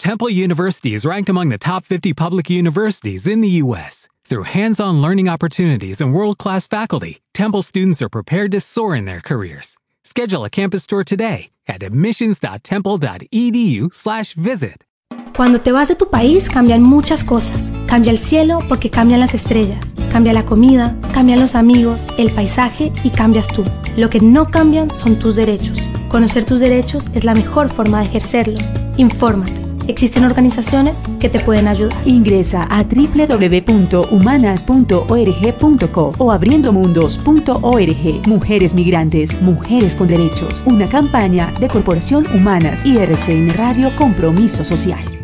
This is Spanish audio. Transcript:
Temple University is ranked among the top 50 public universities in the U.S. Through hands-on learning opportunities and world-class faculty, Temple students are prepared to soar in their careers. Schedule a campus tour today at admissions.temple.edu/visit. Cuando te vas de tu país cambian muchas cosas. Cambia el cielo porque cambian las estrellas. Cambia la comida, cambian los amigos, el paisaje y cambias tú. Lo que no cambian son tus derechos. Conocer tus derechos es la mejor forma de ejercerlos. Infórmate. Existen organizaciones que te pueden ayudar. Ingresa a www.humanas.org.co o abriendomundos.org. Mujeres migrantes, mujeres con derechos. Una campaña de Corporación Humanas y RCN Radio Compromiso Social.